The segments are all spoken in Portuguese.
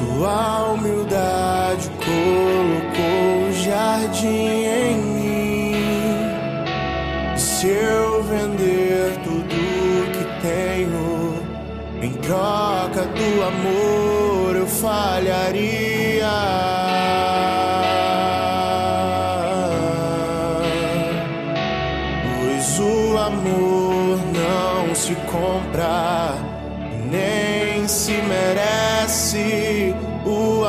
Sua humildade colocou o jardim em mim. Se eu vender tudo que tenho em troca do amor, eu falharia. Pois o amor não se compra, nem se merece.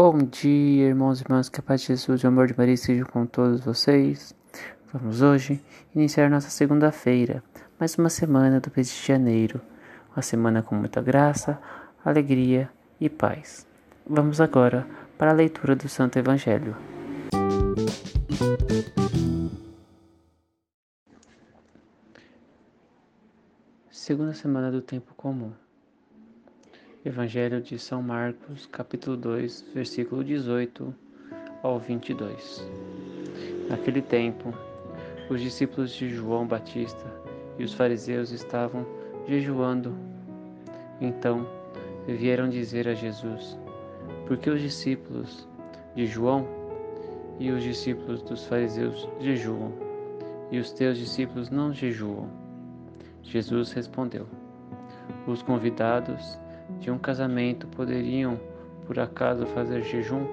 Bom dia, irmãos e irmãs, que a paz de Jesus e o amor de Maria seja com todos vocês. Vamos hoje iniciar nossa segunda-feira, mais uma semana do mês de janeiro. Uma semana com muita graça, alegria e paz. Vamos agora para a leitura do Santo Evangelho. Segunda semana do tempo comum. Evangelho de São Marcos, capítulo 2, versículo 18 ao 22. Naquele tempo, os discípulos de João Batista e os fariseus estavam jejuando. Então, vieram dizer a Jesus: Por que os discípulos de João e os discípulos dos fariseus jejuam, e os teus discípulos não jejuam? Jesus respondeu: Os convidados de um casamento poderiam, por acaso, fazer jejum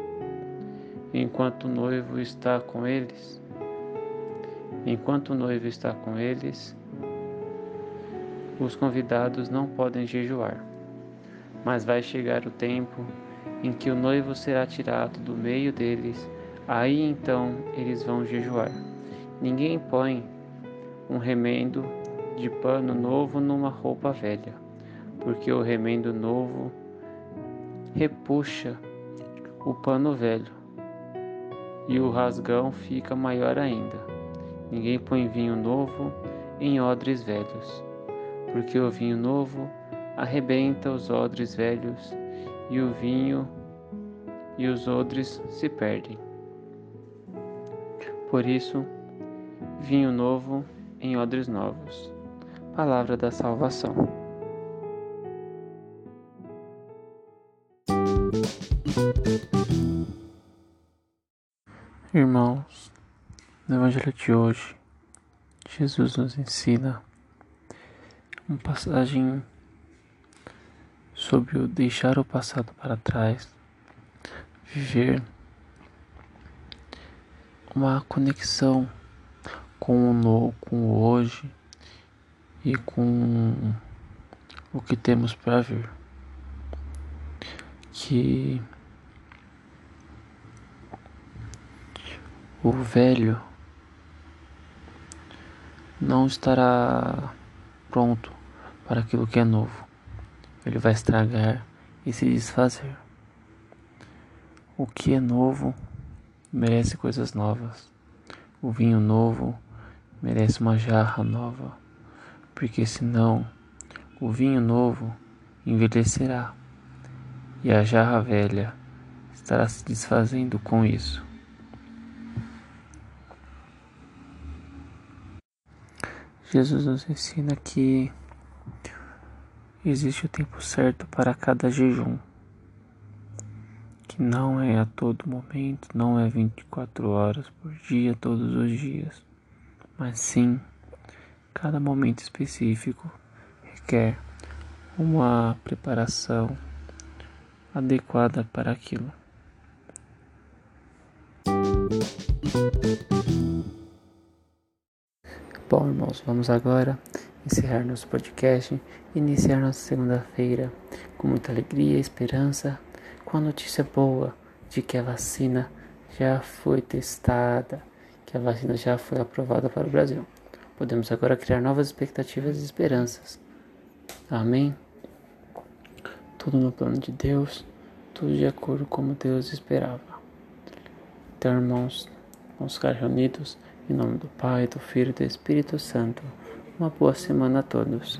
enquanto o noivo está com eles? Enquanto o noivo está com eles, os convidados não podem jejuar. Mas vai chegar o tempo em que o noivo será tirado do meio deles, aí então eles vão jejuar. Ninguém põe um remendo de pano novo numa roupa velha, porque o remendo novo repuxa o pano velho e o rasgão fica maior ainda. Ninguém põe vinho novo em odres velhos, porque o vinho novo arrebenta os odres velhos e o vinho e os odres se perdem. Por isso, vinho novo em odres novos. Palavra da salvação. Irmãos, no Evangelho de hoje, Jesus nos ensina uma passagem sobre o deixar o passado para trás, viver uma conexão com o no, com o hoje e com o que temos para vir. Que o velho não estará pronto para aquilo que é novo. Ele vai estragar e se desfazer. O que é novo merece coisas novas. O vinho novo merece uma jarra nova, porque senão o vinho novo envelhecerá e a jarra velha estará se desfazendo com isso. Jesus nos ensina que existe o tempo certo para cada jejum, que não é a todo momento, não é 24 horas por dia, todos os dias, mas sim cada momento específico requer uma preparação adequada para aquilo. Bom, irmãos, vamos agora encerrar nosso podcast, iniciar nossa segunda-feira com muita alegria e esperança, com a notícia boa de que a vacina já foi testada, que a vacina já foi aprovada para o Brasil. Podemos agora criar novas expectativas e esperanças. Amém? Tudo no plano de Deus, tudo de acordo como Deus esperava. Então, irmãos, vamos ficar reunidos em nome do Pai, do Filho e do Espírito Santo. Uma boa semana a todos.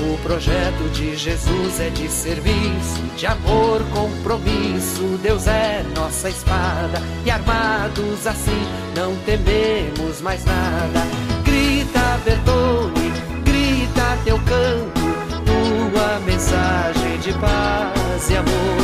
O projeto de Jesus é de serviço, de amor, compromisso. Deus é nossa espada e armados assim não tememos mais nada. Grita, Bertone, grita teu canto, tua mensagem de paz e amor.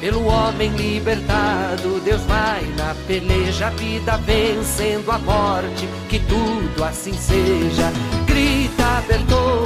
pelo homem libertado. Deus vai na peleja, a vida vencendo a morte, que tudo assim seja. Grita, Bertone,